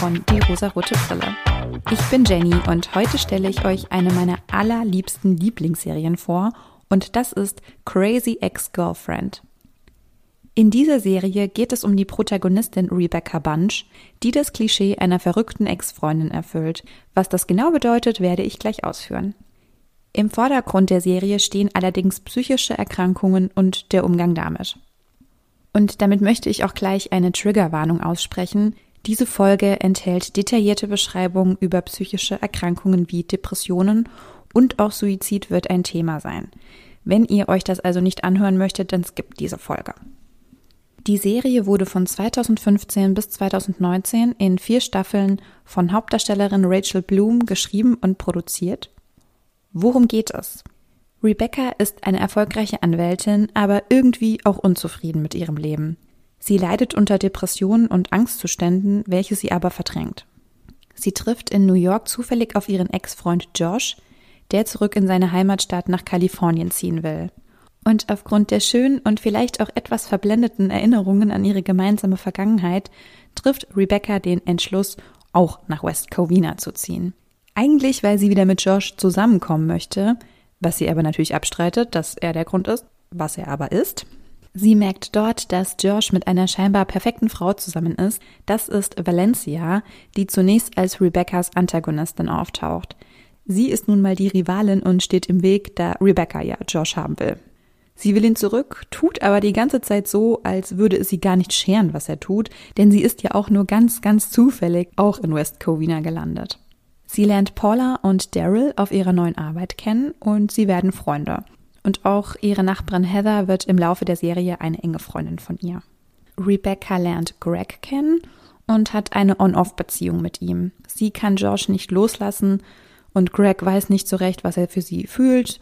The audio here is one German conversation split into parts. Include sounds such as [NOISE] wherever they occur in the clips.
Von Die rosarote Brille. Ich bin Jenny und heute stelle ich euch eine meiner allerliebsten Lieblingsserien vor und das ist Crazy Ex-Girlfriend. In dieser Serie geht es um die Protagonistin Rebecca Bunch, die das Klischee einer verrückten Ex-Freundin erfüllt. Was das genau bedeutet, werde ich gleich ausführen. Im Vordergrund der Serie stehen allerdings psychische Erkrankungen und der Umgang damit. Und damit möchte ich auch gleich eine Triggerwarnung aussprechen. Diese Folge enthält detaillierte Beschreibungen über psychische Erkrankungen wie Depressionen und auch Suizid wird ein Thema sein. Wenn ihr euch das also nicht anhören möchtet, dann skippt diese Folge. Die Serie wurde von 2015 bis 2019 in vier Staffeln von Hauptdarstellerin Rachel Bloom geschrieben und produziert. Worum geht es? Rebecca ist eine erfolgreiche Anwältin, aber irgendwie auch unzufrieden mit ihrem Leben. Sie leidet unter Depressionen und Angstzuständen, welche sie aber verdrängt. Sie trifft in New York zufällig auf ihren Ex-Freund Josh, der zurück in seine Heimatstadt nach Kalifornien ziehen will. Und aufgrund der schönen und vielleicht auch etwas verblendeten Erinnerungen an ihre gemeinsame Vergangenheit trifft Rebecca den Entschluss, auch nach West Covina zu ziehen. Eigentlich, weil sie wieder mit Josh zusammenkommen möchte, was sie aber natürlich abstreitet, dass er der Grund ist, was er aber ist. Sie merkt dort, dass Josh mit einer scheinbar perfekten Frau zusammen ist. Das ist Valencia, die zunächst als Rebeccas Antagonistin auftaucht. Sie ist nun mal die Rivalin und steht im Weg, da Rebecca ja Josh haben will. Sie will ihn zurück, tut aber die ganze Zeit so, als würde es sie gar nicht scheren, was er tut, denn sie ist ja auch nur ganz, ganz zufällig auch in West Covina gelandet. Sie lernt Paula und Daryl auf ihrer neuen Arbeit kennen und sie werden Freunde. Und auch ihre Nachbarin Heather wird im Laufe der Serie eine enge Freundin von ihr. Rebecca lernt Greg kennen und hat eine On-Off-Beziehung mit ihm. Sie kann Josh nicht loslassen und Greg weiß nicht so recht, was er für sie fühlt.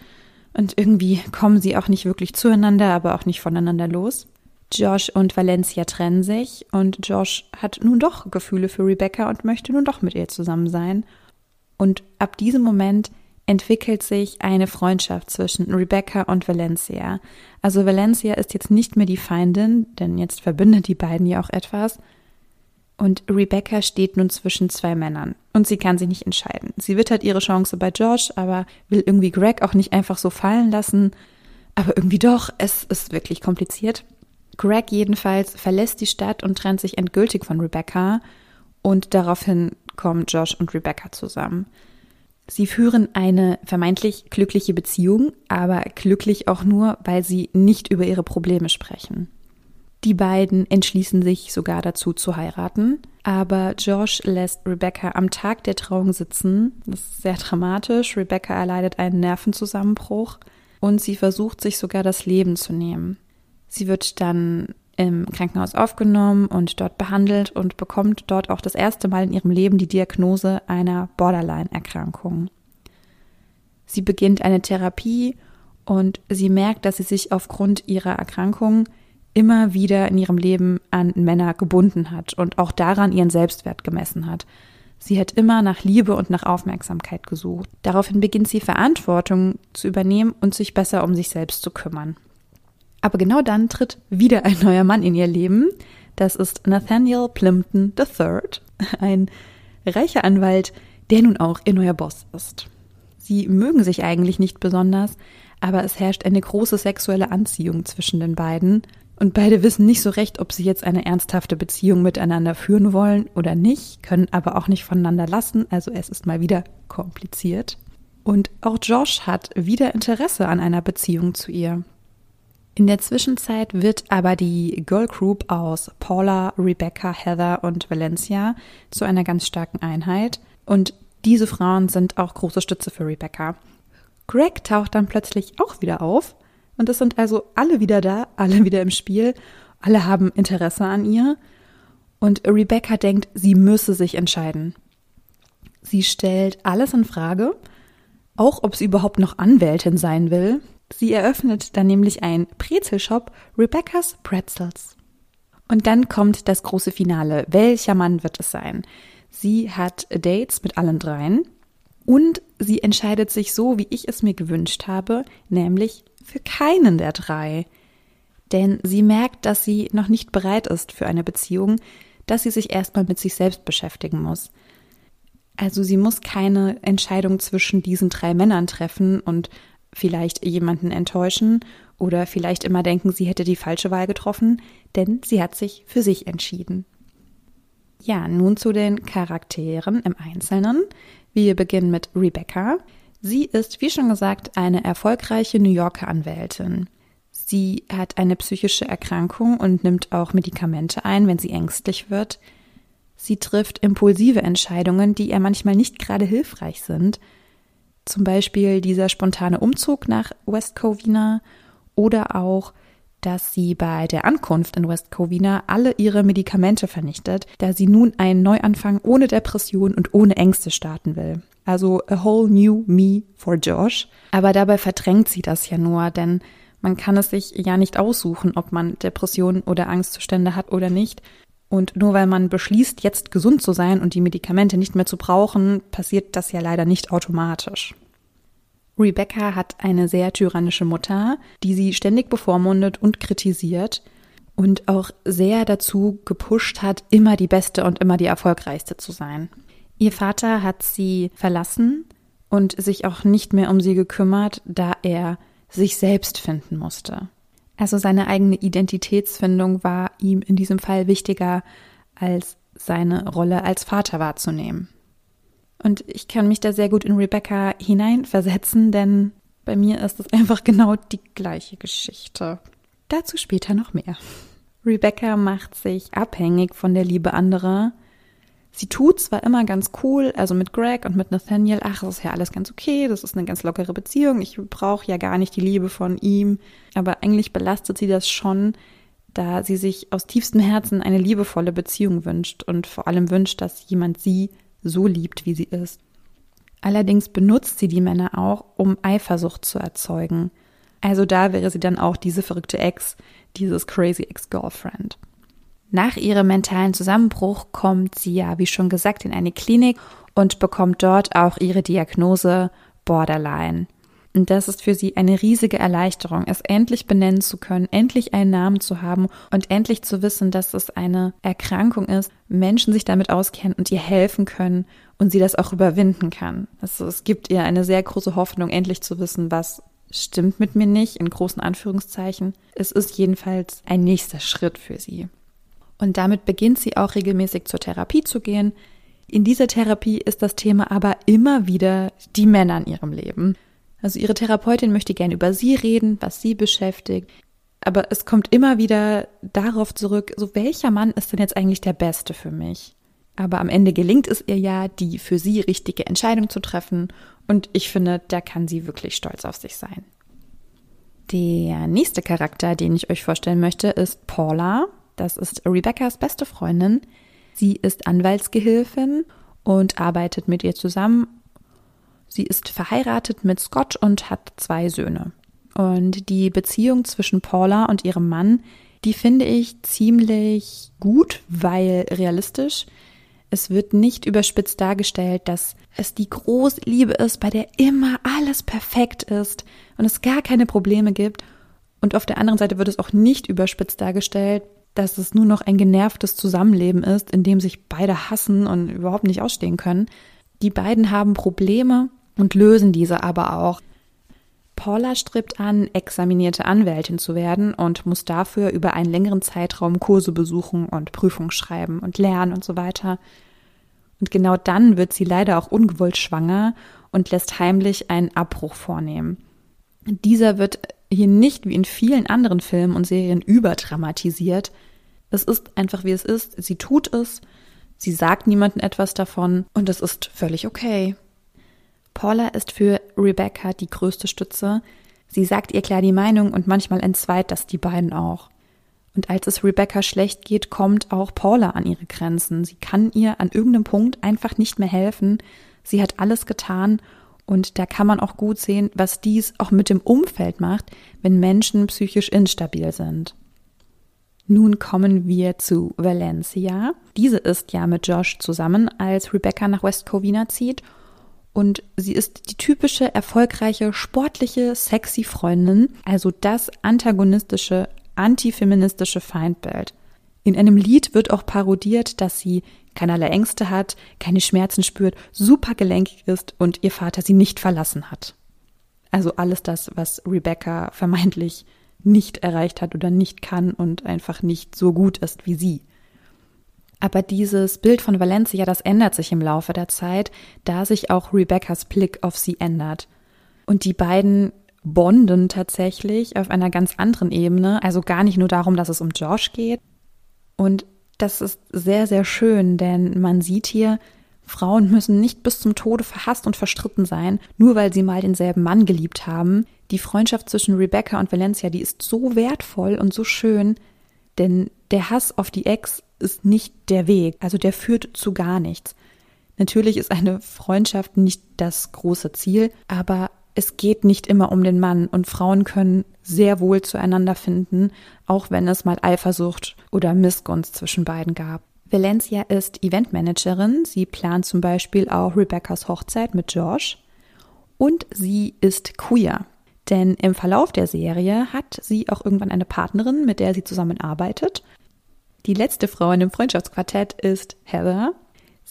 Und irgendwie kommen sie auch nicht wirklich zueinander, aber auch nicht voneinander los. Josh und Valencia trennen sich und Josh hat nun doch Gefühle für Rebecca und möchte nun doch mit ihr zusammen sein. Und ab diesem Moment entwickelt sich eine Freundschaft zwischen Rebecca und Valencia. Also Valencia ist jetzt nicht mehr die Feindin, denn jetzt verbindet die beiden ja auch etwas. Und Rebecca steht nun zwischen zwei Männern und sie kann sich nicht entscheiden. Sie wittert ihre Chance bei George, aber will irgendwie Greg auch nicht einfach so fallen lassen. Aber irgendwie doch, es ist wirklich kompliziert. Greg jedenfalls verlässt die Stadt und trennt sich endgültig von Rebecca und daraufhin kommen Josh und Rebecca zusammen. Sie führen eine vermeintlich glückliche Beziehung, aber glücklich auch nur, weil sie nicht über ihre Probleme sprechen. Die beiden entschließen sich sogar dazu zu heiraten, aber Josh lässt Rebecca am Tag der Trauung sitzen. Das ist sehr dramatisch. Rebecca erleidet einen Nervenzusammenbruch und sie versucht sich sogar das Leben zu nehmen. Sie wird dann im Krankenhaus aufgenommen und dort behandelt und bekommt dort auch das erste Mal in ihrem Leben die Diagnose einer Borderline-Erkrankung. Sie beginnt eine Therapie und sie merkt, dass sie sich aufgrund ihrer Erkrankung immer wieder in ihrem Leben an Männer gebunden hat und auch daran ihren Selbstwert gemessen hat. Sie hat immer nach Liebe und nach Aufmerksamkeit gesucht. Daraufhin beginnt sie Verantwortung zu übernehmen und sich besser um sich selbst zu kümmern. Aber genau dann tritt wieder ein neuer Mann in ihr Leben. Das ist Nathaniel Plimpton III, ein reicher Anwalt, der nun auch ihr neuer Boss ist. Sie mögen sich eigentlich nicht besonders, aber es herrscht eine große sexuelle Anziehung zwischen den beiden und beide wissen nicht so recht, ob sie jetzt eine ernsthafte Beziehung miteinander führen wollen oder nicht, können aber auch nicht voneinander lassen, also es ist mal wieder kompliziert. Und auch Josh hat wieder Interesse an einer Beziehung zu ihr. In der Zwischenzeit wird aber die Girl Group aus Paula, Rebecca, Heather und Valencia zu einer ganz starken Einheit. Und diese Frauen sind auch große Stütze für Rebecca. Greg taucht dann plötzlich auch wieder auf. Und es sind also alle wieder da, alle wieder im Spiel. Alle haben Interesse an ihr. Und Rebecca denkt, sie müsse sich entscheiden. Sie stellt alles in Frage, auch ob sie überhaupt noch Anwältin sein will. Sie eröffnet dann nämlich einen Brezelshop Rebecca's Pretzels. Und dann kommt das große Finale. Welcher Mann wird es sein? Sie hat Dates mit allen dreien und sie entscheidet sich so, wie ich es mir gewünscht habe, nämlich für keinen der drei. Denn sie merkt, dass sie noch nicht bereit ist für eine Beziehung, dass sie sich erstmal mit sich selbst beschäftigen muss. Also sie muss keine Entscheidung zwischen diesen drei Männern treffen und vielleicht jemanden enttäuschen oder vielleicht immer denken, sie hätte die falsche Wahl getroffen, denn sie hat sich für sich entschieden. Ja, nun zu den Charakteren im Einzelnen. Wir beginnen mit Rebecca. Sie ist, wie schon gesagt, eine erfolgreiche New Yorker Anwältin. Sie hat eine psychische Erkrankung und nimmt auch Medikamente ein, wenn sie ängstlich wird. Sie trifft impulsive Entscheidungen, die ihr manchmal nicht gerade hilfreich sind. Zum Beispiel dieser spontane Umzug nach West Covina oder auch, dass sie bei der Ankunft in West Covina alle ihre Medikamente vernichtet, da sie nun einen Neuanfang ohne Depression und ohne Ängste starten will. Also a whole new me for Josh. Aber dabei verdrängt sie das ja nur, denn man kann es sich ja nicht aussuchen, ob man Depressionen oder Angstzustände hat oder nicht. Und nur weil man beschließt, jetzt gesund zu sein und die Medikamente nicht mehr zu brauchen, passiert das ja leider nicht automatisch. Rebecca hat eine sehr tyrannische Mutter, die sie ständig bevormundet und kritisiert und auch sehr dazu gepusht hat, immer die Beste und immer die Erfolgreichste zu sein. Ihr Vater hat sie verlassen und sich auch nicht mehr um sie gekümmert, da er sich selbst finden musste. Also seine eigene Identitätsfindung war ihm in diesem Fall wichtiger, als seine Rolle als Vater wahrzunehmen. Und ich kann mich da sehr gut in Rebecca hineinversetzen, denn bei mir ist es [LAUGHS] einfach genau die gleiche Geschichte. Dazu später noch mehr. Rebecca macht sich abhängig von der Liebe anderer Sie tut zwar immer ganz cool, also mit Greg und mit Nathaniel, ach, das ist ja alles ganz okay, das ist eine ganz lockere Beziehung, ich brauche ja gar nicht die Liebe von ihm, aber eigentlich belastet sie das schon, da sie sich aus tiefstem Herzen eine liebevolle Beziehung wünscht und vor allem wünscht, dass jemand sie so liebt, wie sie ist. Allerdings benutzt sie die Männer auch, um Eifersucht zu erzeugen. Also da wäre sie dann auch diese verrückte Ex, dieses crazy Ex-Girlfriend. Nach ihrem mentalen Zusammenbruch kommt sie ja, wie schon gesagt, in eine Klinik und bekommt dort auch ihre Diagnose Borderline. Und das ist für sie eine riesige Erleichterung, es endlich benennen zu können, endlich einen Namen zu haben und endlich zu wissen, dass es eine Erkrankung ist, Menschen sich damit auskennen und ihr helfen können und sie das auch überwinden kann. Also es gibt ihr eine sehr große Hoffnung, endlich zu wissen, was stimmt mit mir nicht, in großen Anführungszeichen. Es ist jedenfalls ein nächster Schritt für sie. Und damit beginnt sie auch regelmäßig zur Therapie zu gehen. In dieser Therapie ist das Thema aber immer wieder die Männer in ihrem Leben. Also ihre Therapeutin möchte gerne über sie reden, was sie beschäftigt. Aber es kommt immer wieder darauf zurück, so welcher Mann ist denn jetzt eigentlich der Beste für mich? Aber am Ende gelingt es ihr ja, die für sie richtige Entscheidung zu treffen. Und ich finde, da kann sie wirklich stolz auf sich sein. Der nächste Charakter, den ich euch vorstellen möchte, ist Paula. Das ist Rebecca's beste Freundin. Sie ist Anwaltsgehilfin und arbeitet mit ihr zusammen. Sie ist verheiratet mit Scott und hat zwei Söhne. Und die Beziehung zwischen Paula und ihrem Mann, die finde ich ziemlich gut, weil realistisch. Es wird nicht überspitzt dargestellt, dass es die große Liebe ist, bei der immer alles perfekt ist und es gar keine Probleme gibt. Und auf der anderen Seite wird es auch nicht überspitzt dargestellt, dass es nur noch ein genervtes Zusammenleben ist, in dem sich beide hassen und überhaupt nicht ausstehen können. Die beiden haben Probleme und lösen diese aber auch. Paula strebt an, examinierte Anwältin zu werden und muss dafür über einen längeren Zeitraum Kurse besuchen und Prüfungen schreiben und lernen und so weiter. Und genau dann wird sie leider auch ungewollt schwanger und lässt heimlich einen Abbruch vornehmen. Dieser wird hier nicht wie in vielen anderen Filmen und Serien überdramatisiert. Es ist einfach wie es ist. Sie tut es. Sie sagt niemandem etwas davon und es ist völlig okay. Paula ist für Rebecca die größte Stütze. Sie sagt ihr klar die Meinung und manchmal entzweit das die beiden auch. Und als es Rebecca schlecht geht, kommt auch Paula an ihre Grenzen. Sie kann ihr an irgendeinem Punkt einfach nicht mehr helfen. Sie hat alles getan und da kann man auch gut sehen, was dies auch mit dem Umfeld macht, wenn Menschen psychisch instabil sind. Nun kommen wir zu Valencia. Diese ist ja mit Josh zusammen, als Rebecca nach West Covina zieht. Und sie ist die typische, erfolgreiche, sportliche, sexy Freundin, also das antagonistische, antifeministische Feindbild. In einem Lied wird auch parodiert, dass sie keinerlei Ängste hat, keine Schmerzen spürt, super gelenkig ist und ihr Vater sie nicht verlassen hat. Also alles das, was Rebecca vermeintlich nicht erreicht hat oder nicht kann und einfach nicht so gut ist wie sie. Aber dieses Bild von Valencia, das ändert sich im Laufe der Zeit, da sich auch Rebeccas Blick auf sie ändert. Und die beiden bonden tatsächlich auf einer ganz anderen Ebene, also gar nicht nur darum, dass es um Josh geht, und das ist sehr, sehr schön, denn man sieht hier, Frauen müssen nicht bis zum Tode verhasst und verstritten sein, nur weil sie mal denselben Mann geliebt haben. Die Freundschaft zwischen Rebecca und Valencia, die ist so wertvoll und so schön, denn der Hass auf die Ex ist nicht der Weg, also der führt zu gar nichts. Natürlich ist eine Freundschaft nicht das große Ziel, aber es geht nicht immer um den Mann und Frauen können sehr wohl zueinander finden, auch wenn es mal Eifersucht oder Missgunst zwischen beiden gab. Valencia ist Eventmanagerin. Sie plant zum Beispiel auch Rebeccas Hochzeit mit Josh. Und sie ist queer. Denn im Verlauf der Serie hat sie auch irgendwann eine Partnerin, mit der sie zusammenarbeitet. Die letzte Frau in dem Freundschaftsquartett ist Heather.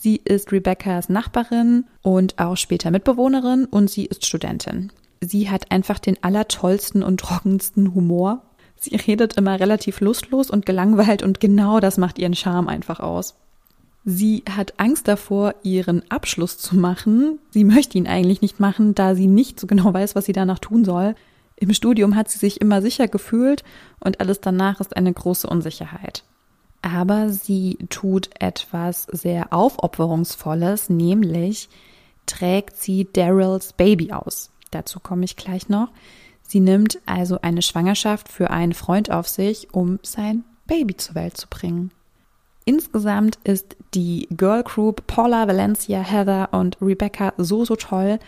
Sie ist Rebeccas Nachbarin und auch später Mitbewohnerin und sie ist Studentin. Sie hat einfach den allertollsten und trockensten Humor. Sie redet immer relativ lustlos und gelangweilt und genau das macht ihren Charme einfach aus. Sie hat Angst davor, ihren Abschluss zu machen. Sie möchte ihn eigentlich nicht machen, da sie nicht so genau weiß, was sie danach tun soll. Im Studium hat sie sich immer sicher gefühlt und alles danach ist eine große Unsicherheit aber sie tut etwas sehr Aufopferungsvolles, nämlich trägt sie Daryls Baby aus. Dazu komme ich gleich noch. Sie nimmt also eine Schwangerschaft für einen Freund auf sich, um sein Baby zur Welt zu bringen. Insgesamt ist die Girl Group Paula, Valencia, Heather und Rebecca so, so toll.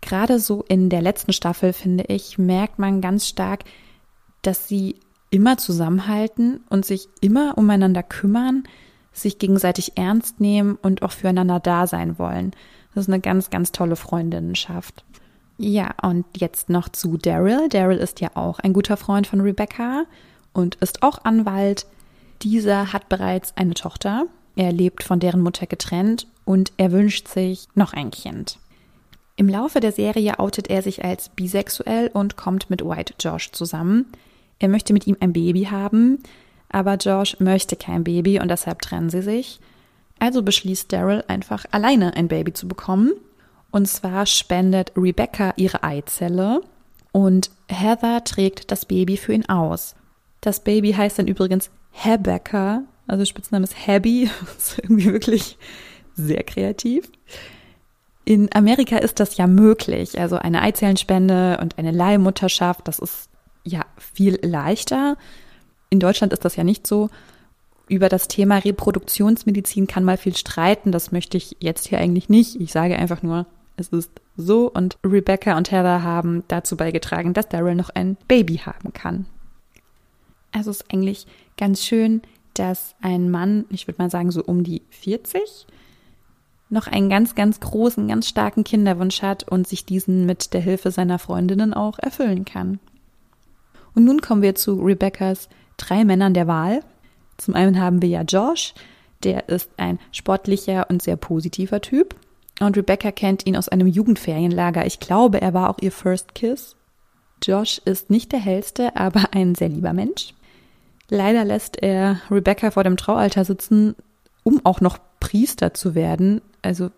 Gerade so in der letzten Staffel, finde ich, merkt man ganz stark, dass sie immer zusammenhalten und sich immer umeinander kümmern, sich gegenseitig ernst nehmen und auch füreinander da sein wollen. Das ist eine ganz, ganz tolle Freundinnenschaft. Ja, und jetzt noch zu Daryl. Daryl ist ja auch ein guter Freund von Rebecca und ist auch Anwalt. Dieser hat bereits eine Tochter. Er lebt von deren Mutter getrennt und er wünscht sich noch ein Kind. Im Laufe der Serie outet er sich als bisexuell und kommt mit White Josh zusammen. Er möchte mit ihm ein Baby haben, aber Josh möchte kein Baby und deshalb trennen sie sich. Also beschließt Daryl einfach alleine ein Baby zu bekommen. Und zwar spendet Rebecca ihre Eizelle und Heather trägt das Baby für ihn aus. Das Baby heißt dann übrigens Hebecca, also Spitzname ist Habby. [LAUGHS] Das ist irgendwie wirklich sehr kreativ. In Amerika ist das ja möglich. Also eine Eizellenspende und eine Leihmutterschaft, das ist ja viel leichter. In Deutschland ist das ja nicht so. Über das Thema Reproduktionsmedizin kann mal viel streiten. Das möchte ich jetzt hier eigentlich nicht. Ich sage einfach nur, es ist so und Rebecca und Heather haben dazu beigetragen, dass Daryl noch ein Baby haben kann. Also es ist eigentlich ganz schön, dass ein Mann, ich würde mal sagen so um die 40, noch einen ganz, ganz großen, ganz starken Kinderwunsch hat und sich diesen mit der Hilfe seiner Freundinnen auch erfüllen kann. Und nun kommen wir zu Rebeccas drei Männern der Wahl. Zum einen haben wir ja Josh, der ist ein sportlicher und sehr positiver Typ. Und Rebecca kennt ihn aus einem Jugendferienlager. Ich glaube, er war auch ihr First Kiss. Josh ist nicht der hellste, aber ein sehr lieber Mensch. Leider lässt er Rebecca vor dem Traualtar sitzen, um auch noch Priester zu werden. Also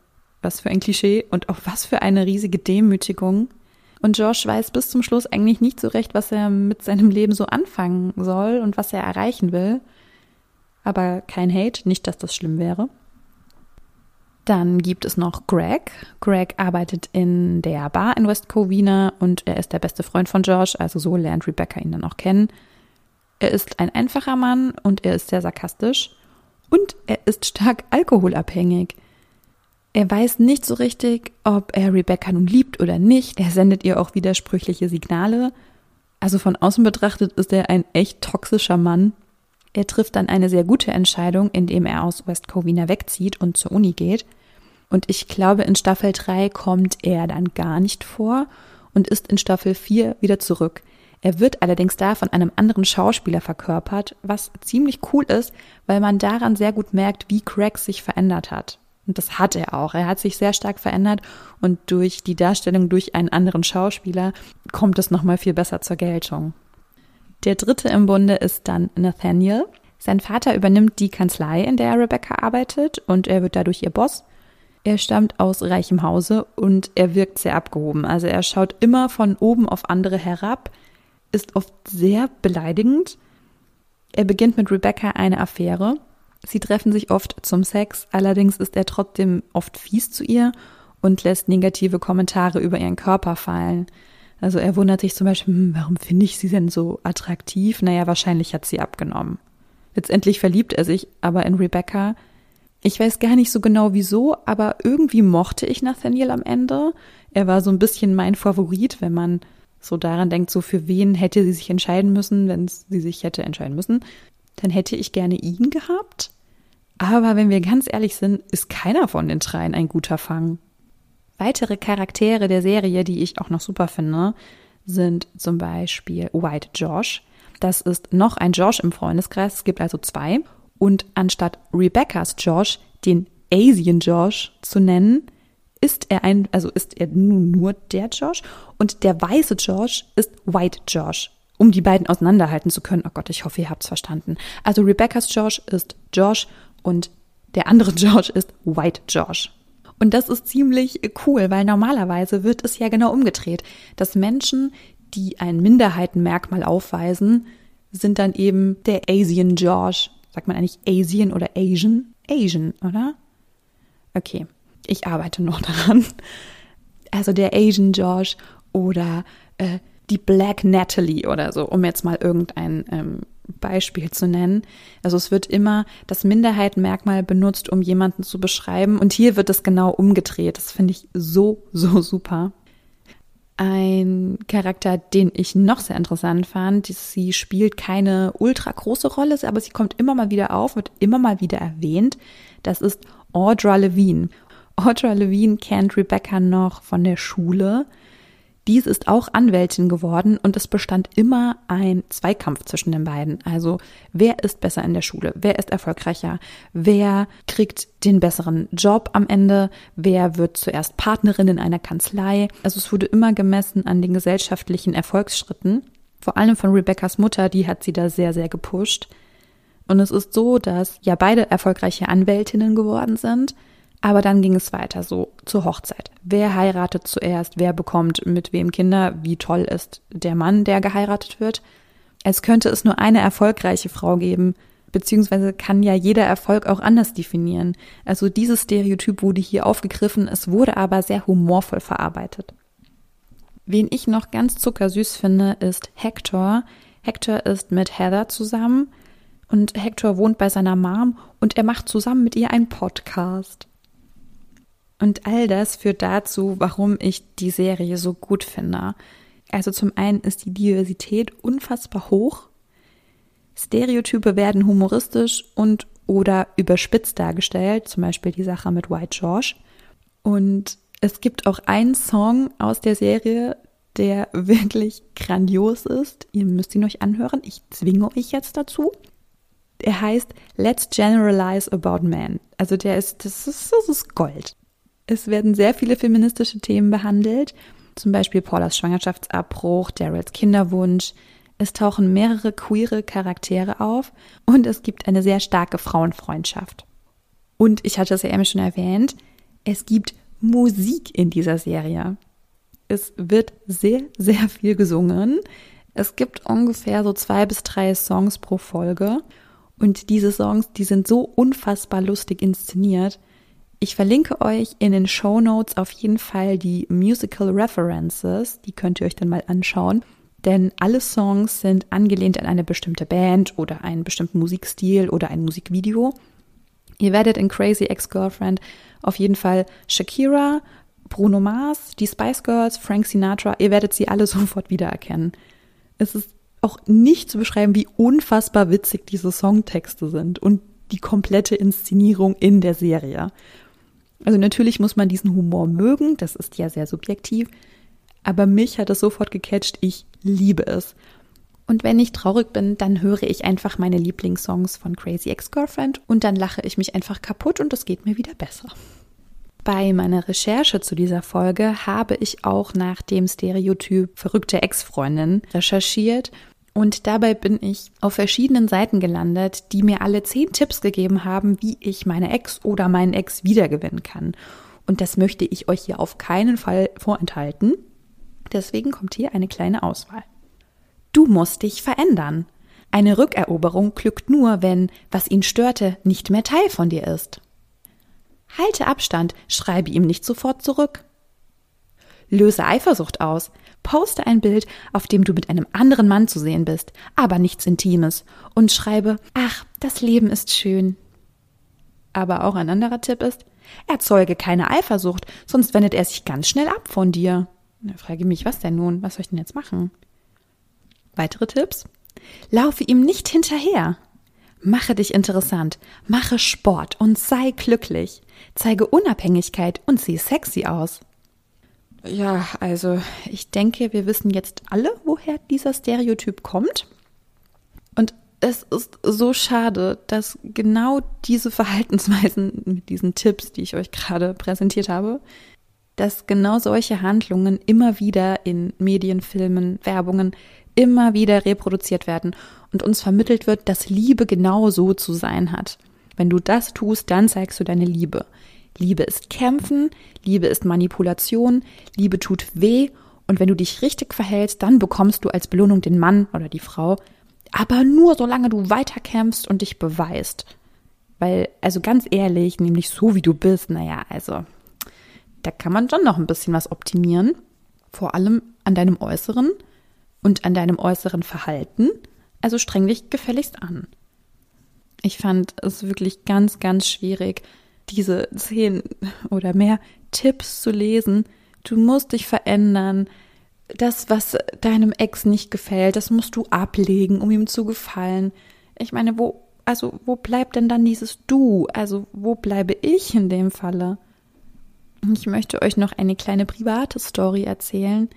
was für ein Klischee und auch was für eine riesige Demütigung. Und Josh weiß bis zum Schluss eigentlich nicht so recht, was er mit seinem Leben so anfangen soll und was er erreichen will. Aber kein Hate, nicht, dass das schlimm wäre. Dann gibt es noch Greg. Greg arbeitet in der Bar in West Covina und er ist der beste Freund von Josh, also so lernt Rebecca ihn dann auch kennen. Er ist ein einfacher Mann und er ist sehr sarkastisch und er ist stark alkoholabhängig. Er weiß nicht so richtig, ob er Rebecca nun liebt oder nicht. Er sendet ihr auch widersprüchliche Signale. Also von außen betrachtet ist er ein echt toxischer Mann. Er trifft dann eine sehr gute Entscheidung, indem er aus West Covina wegzieht und zur Uni geht. Und ich glaube, in Staffel 3 kommt er dann gar nicht vor und ist in Staffel 4 wieder zurück. Er wird allerdings da von einem anderen Schauspieler verkörpert, was ziemlich cool ist, weil man daran sehr gut merkt, wie Craig sich verändert hat. Und das hat er auch. Er hat sich sehr stark verändert und durch die Darstellung durch einen anderen Schauspieler kommt es nochmal viel besser zur Geltung. Der dritte im Bunde ist dann Nathaniel. Sein Vater übernimmt die Kanzlei, in der Rebecca arbeitet und er wird dadurch ihr Boss. Er stammt aus reichem Hause und er wirkt sehr abgehoben. Also er schaut immer von oben auf andere herab, ist oft sehr beleidigend. Er beginnt mit Rebecca eine Affäre. Sie treffen sich oft zum Sex, allerdings ist er trotzdem oft fies zu ihr und lässt negative Kommentare über ihren Körper fallen. Also er wundert sich zum Beispiel, hm, warum finde ich sie denn so attraktiv? Naja, wahrscheinlich hat sie abgenommen. Letztendlich verliebt er sich aber in Rebecca, ich weiß gar nicht so genau wieso, aber irgendwie mochte ich Nathaniel am Ende. Er war so ein bisschen mein Favorit, wenn man so daran denkt, so für wen hätte sie sich entscheiden müssen, wenn sie sich hätte entscheiden müssen, dann hätte ich gerne ihn gehabt. Aber wenn wir ganz ehrlich sind, ist keiner von den dreien ein guter Fang. Weitere Charaktere der Serie, die ich auch noch super finde, sind zum Beispiel White Josh. Das ist noch ein Josh im Freundeskreis. Es gibt also zwei. Und anstatt Rebecca's Josh den Asian Josh zu nennen, ist er ein, also ist er nun nur der Josh und der weiße Josh ist White Josh, um die beiden auseinanderhalten zu können. Oh Gott, ich hoffe, ihr habt's verstanden. Also Rebecca's Josh ist Josh und der andere [LAUGHS] Josh ist White Josh. Und das ist ziemlich cool, weil normalerweise wird es ja genau umgedreht, dass Menschen, die ein Minderheitenmerkmal aufweisen, sind dann eben der Asian Josh Sagt man eigentlich Asian oder Asian? Asian, oder? Okay, ich arbeite noch [LAUGHS] daran. Also der Asian Josh oder äh, die Black Natalie oder so, um jetzt mal irgendein ähm, Beispiel zu nennen. Also es wird immer das Minderheitenmerkmal benutzt, um jemanden zu beschreiben. Und hier wird es genau umgedreht. Das finde ich so, so super. Ein Charakter, den ich noch sehr interessant fand, sie spielt keine ultra große Rolle, aber sie kommt immer mal wieder auf, wird immer mal wieder erwähnt. Das ist Audra Levine. Audra Levine kennt Rebecca noch von der Schule. Dies ist auch Anwältin geworden und es bestand immer ein Zweikampf zwischen den beiden. Also wer ist besser in der Schule? Wer ist erfolgreicher? Wer kriegt den besseren Job am Ende? Wer wird zuerst Partnerin in einer Kanzlei? Also es wurde immer gemessen an den gesellschaftlichen Erfolgsschritten. Vor allem von Rebeccas Mutter, die hat sie da sehr, sehr gepusht. Und es ist so, dass ja beide erfolgreiche Anwältinnen geworden sind aber dann ging es weiter so zur Hochzeit. Wer heiratet zuerst? Wer bekommt mit wem Kinder? Wie toll ist der Mann, der geheiratet wird? Es könnte es nur eine erfolgreiche Frau geben, beziehungsweise kann ja jeder Erfolg auch anders definieren. Also dieses Stereotyp wurde hier aufgegriffen, es wurde aber sehr humorvoll verarbeitet. Wen ich noch ganz zuckersüß finde, ist Hector. Hector ist mit Heather zusammen und Hector wohnt bei seiner Mom und er macht zusammen mit ihr einen Podcast. Und all das führt dazu, warum ich die Serie so gut finde. Also zum einen ist die Diversität unfassbar hoch. Stereotype werden humoristisch und oder überspitzt dargestellt, zum Beispiel die Sache mit White George. Und es gibt auch einen Song aus der Serie, der [LAUGHS] wirklich grandios ist. Ihr müsst ihn euch anhören. Ich zwinge euch jetzt dazu. Er heißt Let's Generalize About Men. Also der ist, das ist, das ist Gold. Es werden sehr viele feministische Themen behandelt, zum Beispiel Paulas Schwangerschaftsabbruch, Daryls Kinderwunsch. Es tauchen mehrere queere Charaktere auf und es gibt eine sehr starke Frauenfreundschaft. Und ich hatte es ja eben schon erwähnt, es gibt Musik in dieser Serie. Es wird sehr, sehr viel gesungen. Es gibt ungefähr so zwei bis drei Songs pro Folge. Und diese Songs, die sind so unfassbar lustig inszeniert. Ich verlinke euch in den Show Notes auf jeden Fall die Musical References, die könnt ihr euch dann mal anschauen, denn alle Songs sind angelehnt an eine bestimmte Band oder einen bestimmten Musikstil oder ein Musikvideo. Ihr werdet in Crazy Ex-Girlfriend auf jeden Fall Shakira, Bruno Mars, die Spice Girls, Frank Sinatra, ihr werdet sie alle [LAUGHS] sofort wiedererkennen. Es ist auch nicht zu beschreiben, wie unfassbar witzig diese Songtexte sind und die komplette Inszenierung in der Serie. Also natürlich muss man diesen Humor mögen, das ist ja sehr subjektiv, aber mich hat es sofort gecatcht. Ich liebe es. Und wenn ich traurig bin, dann höre ich einfach meine Lieblingssongs von Crazy Ex-Girlfriend und dann lache ich mich einfach kaputt und es geht mir wieder besser. Bei meiner Recherche zu dieser Folge habe ich auch nach dem Stereotyp verrückte Ex-Freundin recherchiert und dabei bin ich auf verschiedenen Seiten gelandet, die mir alle zehn Tipps gegeben haben, wie ich meine Ex oder meinen Ex wiedergewinnen kann. Und das möchte ich euch hier auf keinen Fall vorenthalten. Deswegen kommt hier eine kleine Auswahl. Du musst dich verändern. Eine Rückeroberung glückt nur, wenn, was ihn störte, nicht mehr Teil von dir ist. Halte Abstand, schreibe ihm nicht sofort zurück. Löse Eifersucht aus. Poste ein Bild, auf dem du mit einem anderen Mann zu sehen bist, aber nichts Intimes, und schreibe, ach, das Leben ist schön. Aber auch ein anderer Tipp ist, erzeuge keine Eifersucht, sonst wendet er sich ganz schnell ab von dir. Da frage ich mich, was denn nun? Was soll ich denn jetzt machen? Weitere Tipps? Laufe ihm nicht hinterher. Mache dich interessant, mache Sport und sei glücklich. Zeige Unabhängigkeit und sieh sexy aus. Ja, also ich denke, wir wissen jetzt alle, woher dieser Stereotyp kommt. Und es ist so schade, dass genau diese Verhaltensweisen mit diesen Tipps, die ich euch gerade präsentiert habe, dass genau solche Handlungen immer wieder in Medien, Filmen, Werbungen immer wieder reproduziert werden und uns vermittelt wird, dass Liebe genau so zu sein hat. Wenn du das tust, dann zeigst du deine Liebe. Liebe ist Kämpfen, Liebe ist Manipulation, Liebe tut weh und wenn du dich richtig verhältst, dann bekommst du als Belohnung den Mann oder die Frau, aber nur solange du weiterkämpfst und dich beweist. Weil, also ganz ehrlich, nämlich so wie du bist, naja, also, da kann man schon noch ein bisschen was optimieren. Vor allem an deinem Äußeren und an deinem äußeren Verhalten. Also streng dich gefälligst an. Ich fand es wirklich ganz, ganz schwierig, diese zehn oder mehr Tipps zu lesen. Du musst dich verändern. Das, was deinem Ex nicht gefällt, das musst du ablegen, um ihm zu gefallen. Ich meine, wo, also, wo bleibt denn dann dieses Du? Also, wo bleibe ich in dem Falle? Ich möchte euch noch eine kleine private Story erzählen,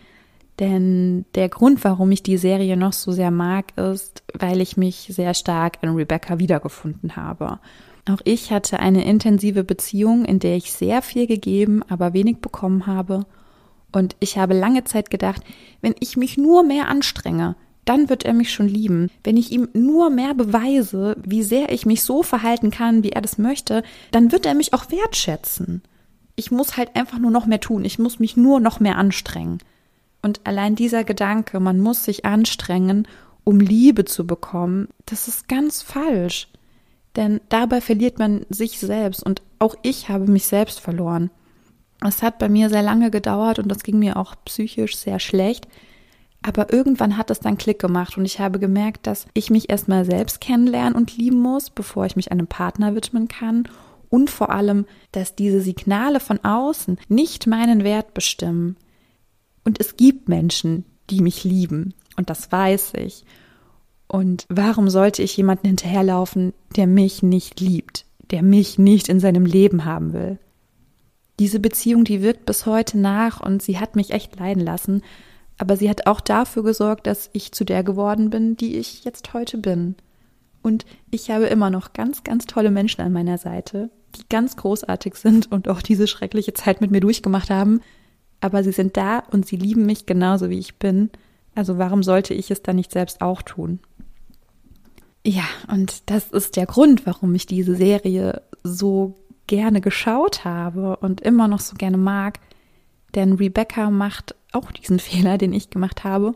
denn der Grund, warum ich die Serie noch so sehr mag, ist, weil ich mich sehr stark in Rebecca wiedergefunden habe. Auch ich hatte eine intensive Beziehung, in der ich sehr viel gegeben, aber wenig bekommen habe. Und ich habe lange Zeit gedacht, wenn ich mich nur mehr anstrenge, dann wird er mich schon lieben. Wenn ich ihm nur mehr beweise, wie sehr ich mich so verhalten kann, wie er das möchte, dann wird er mich auch wertschätzen. Ich muss halt einfach nur noch mehr tun. Ich muss mich nur noch mehr anstrengen. Und allein dieser Gedanke, man muss sich anstrengen, um Liebe zu bekommen, das ist ganz falsch. Denn dabei verliert man sich selbst und auch ich habe mich selbst verloren. Es hat bei mir sehr lange gedauert und das ging mir auch psychisch sehr schlecht. Aber irgendwann hat es dann Klick gemacht und ich habe gemerkt, dass ich mich erstmal selbst kennenlernen und lieben muss, bevor ich mich einem Partner widmen kann. Und vor allem, dass diese Signale von außen nicht meinen Wert bestimmen. Und es gibt Menschen, die mich lieben. Und das weiß ich. Und warum sollte ich jemanden hinterherlaufen, der mich nicht liebt, der mich nicht in seinem Leben haben will? Diese Beziehung, die wirkt bis heute nach und sie hat mich echt leiden lassen, aber sie hat auch dafür gesorgt, dass ich zu der geworden bin, die ich jetzt heute bin. Und ich habe immer noch ganz, ganz tolle Menschen an meiner Seite, die ganz großartig sind und auch diese schreckliche Zeit mit mir durchgemacht haben. Aber sie sind da und sie lieben mich genauso, wie ich bin. Also warum sollte ich es dann nicht selbst auch tun? Ja, und das ist der Grund, warum ich diese Serie so gerne geschaut habe und immer noch so gerne mag. Denn Rebecca macht auch diesen [LAUGHS] Fehler, den ich gemacht habe.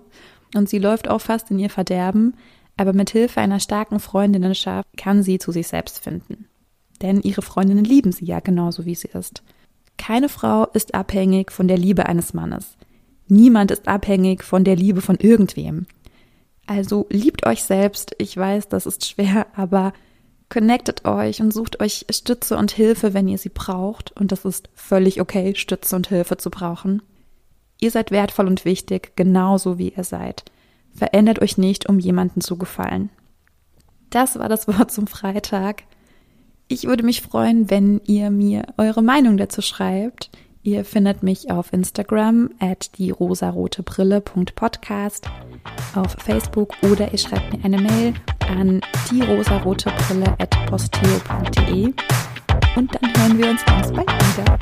Und sie läuft auch fast in ihr Verderben, aber mit Hilfe einer starken Freundinnenschaft kann sie zu sich selbst finden. Denn ihre Freundinnen lieben sie ja genauso, wie sie ist. Keine Frau ist abhängig von der Liebe eines Mannes. Niemand ist abhängig von der Liebe von irgendwem. Also liebt euch selbst. Ich weiß, das ist schwer, aber connectet euch und sucht euch Stütze und Hilfe, wenn ihr sie braucht. Und das ist völlig okay, Stütze und Hilfe zu brauchen. Ihr seid wertvoll und wichtig, genauso wie ihr seid. Verändert euch nicht, um jemanden zu gefallen. Das war das Wort zum Freitag. Ich würde mich freuen, wenn ihr mir eure Meinung dazu schreibt. Ihr findet mich auf Instagram at dierosarotebrille.podcast, auf Facebook oder ihr schreibt mir eine Mail an dierosarotebrille at posteo.de und dann hören wir uns ganz bald wieder.